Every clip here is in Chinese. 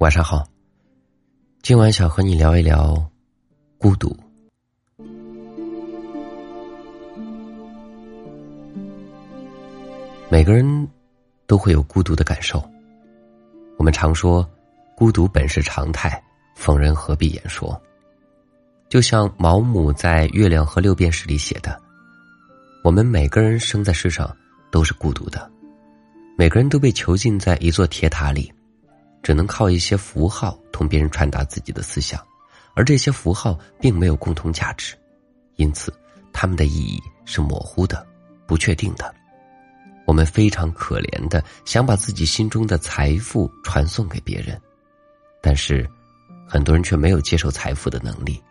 晚上好，今晚想和你聊一聊孤独。每个人都会有孤独的感受。我们常说，孤独本是常态，逢人何必言说。就像毛姆在《月亮和六便士》里写的：“我们每个人生在世上都是孤独的，每个人都被囚禁在一座铁塔里。”只能靠一些符号同别人传达自己的思想，而这些符号并没有共同价值，因此他们的意义是模糊的、不确定的。我们非常可怜的想把自己心中的财富传送给别人，但是很多人却没有接受财富的能力。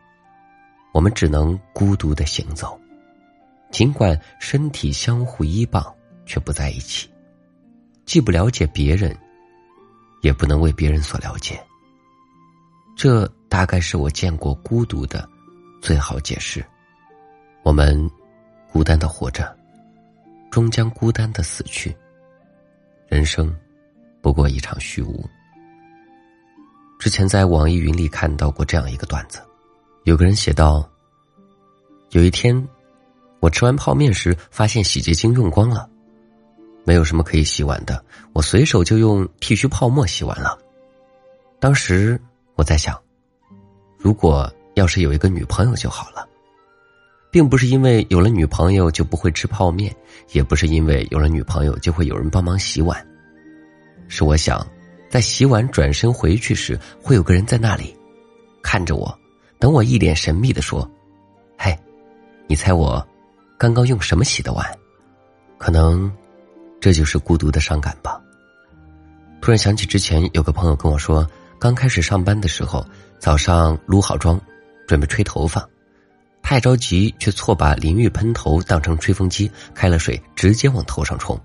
我们只能孤独的行走，尽管身体相互依傍，却不在一起，既不了解别人。也不能为别人所了解。这大概是我见过孤独的最好解释。我们孤单的活着，终将孤单的死去。人生不过一场虚无。之前在网易云里看到过这样一个段子，有个人写道：“有一天，我吃完泡面时，发现洗洁精用光了。”没有什么可以洗碗的，我随手就用剃须泡沫洗完了。当时我在想，如果要是有一个女朋友就好了，并不是因为有了女朋友就不会吃泡面，也不是因为有了女朋友就会有人帮忙洗碗，是我想，在洗碗转身回去时，会有个人在那里看着我，等我一脸神秘的说：“嘿，你猜我刚刚用什么洗的碗？可能。”这就是孤独的伤感吧。突然想起之前有个朋友跟我说，刚开始上班的时候，早上撸好妆，准备吹头发，太着急，却错把淋浴喷头当成吹风机，开了水直接往头上冲。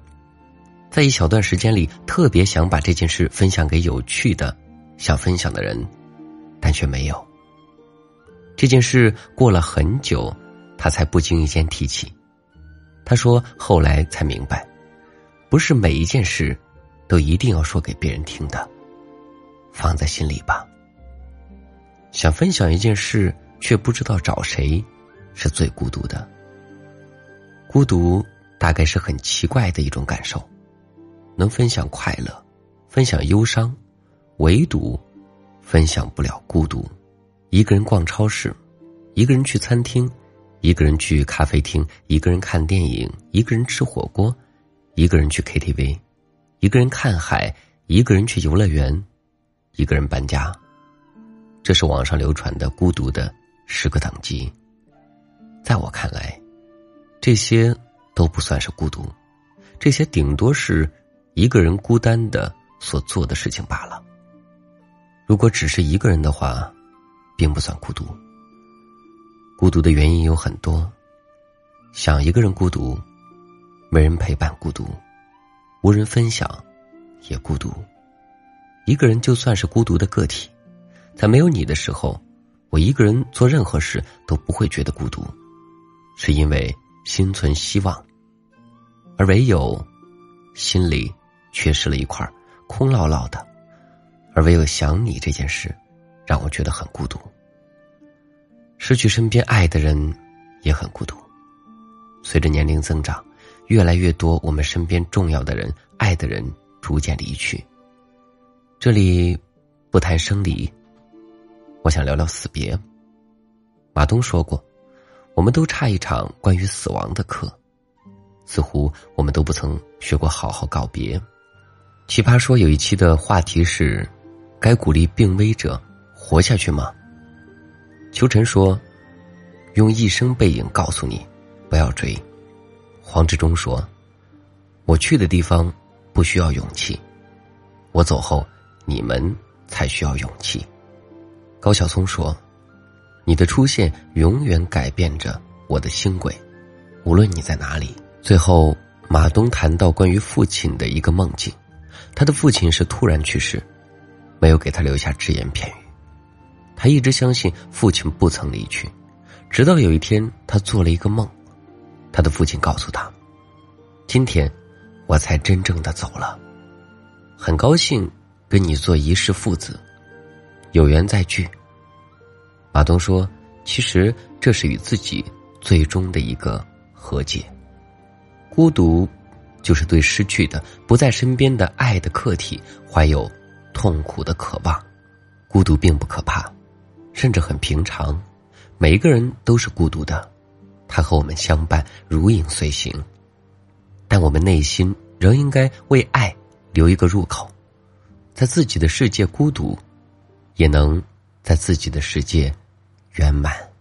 在一小段时间里，特别想把这件事分享给有趣的、想分享的人，但却没有。这件事过了很久，他才不经意间提起。他说后来才明白。不是每一件事，都一定要说给别人听的，放在心里吧。想分享一件事，却不知道找谁，是最孤独的。孤独大概是很奇怪的一种感受，能分享快乐，分享忧伤，唯独分享不了孤独。一个人逛超市，一个人去餐厅，一个人去咖啡厅，一个人看电影，一个人吃火锅。一个人去 KTV，一个人看海，一个人去游乐园，一个人搬家。这是网上流传的孤独的十个等级。在我看来，这些都不算是孤独，这些顶多是一个人孤单的所做的事情罢了。如果只是一个人的话，并不算孤独。孤独的原因有很多，想一个人孤独。没人陪伴，孤独；无人分享，也孤独。一个人就算是孤独的个体，在没有你的时候，我一个人做任何事都不会觉得孤独，是因为心存希望。而唯有心里缺失了一块，空落落的，而唯有想你这件事，让我觉得很孤独。失去身边爱的人，也很孤独。随着年龄增长。越来越多，我们身边重要的人、爱的人逐渐离去。这里不谈生离，我想聊聊死别。马东说过：“我们都差一场关于死亡的课，似乎我们都不曾学过好好告别。”奇葩说有一期的话题是：“该鼓励病危者活下去吗？”秋晨说：“用一生背影告诉你，不要追。”黄志忠说：“我去的地方不需要勇气，我走后你们才需要勇气。”高晓松说：“你的出现永远改变着我的星轨，无论你在哪里。”最后，马东谈到关于父亲的一个梦境，他的父亲是突然去世，没有给他留下只言片语。他一直相信父亲不曾离去，直到有一天，他做了一个梦。他的父亲告诉他：“今天，我才真正的走了。很高兴跟你做一世父子，有缘再聚。马东说：“其实这是与自己最终的一个和解。孤独，就是对失去的、不在身边的爱的客体怀有痛苦的渴望。孤独并不可怕，甚至很平常。每一个人都是孤独的，他和我们相伴，如影随形。但我们内心仍应该为爱留一个入口，在自己的世界孤独，也能在自己的世界。圆满。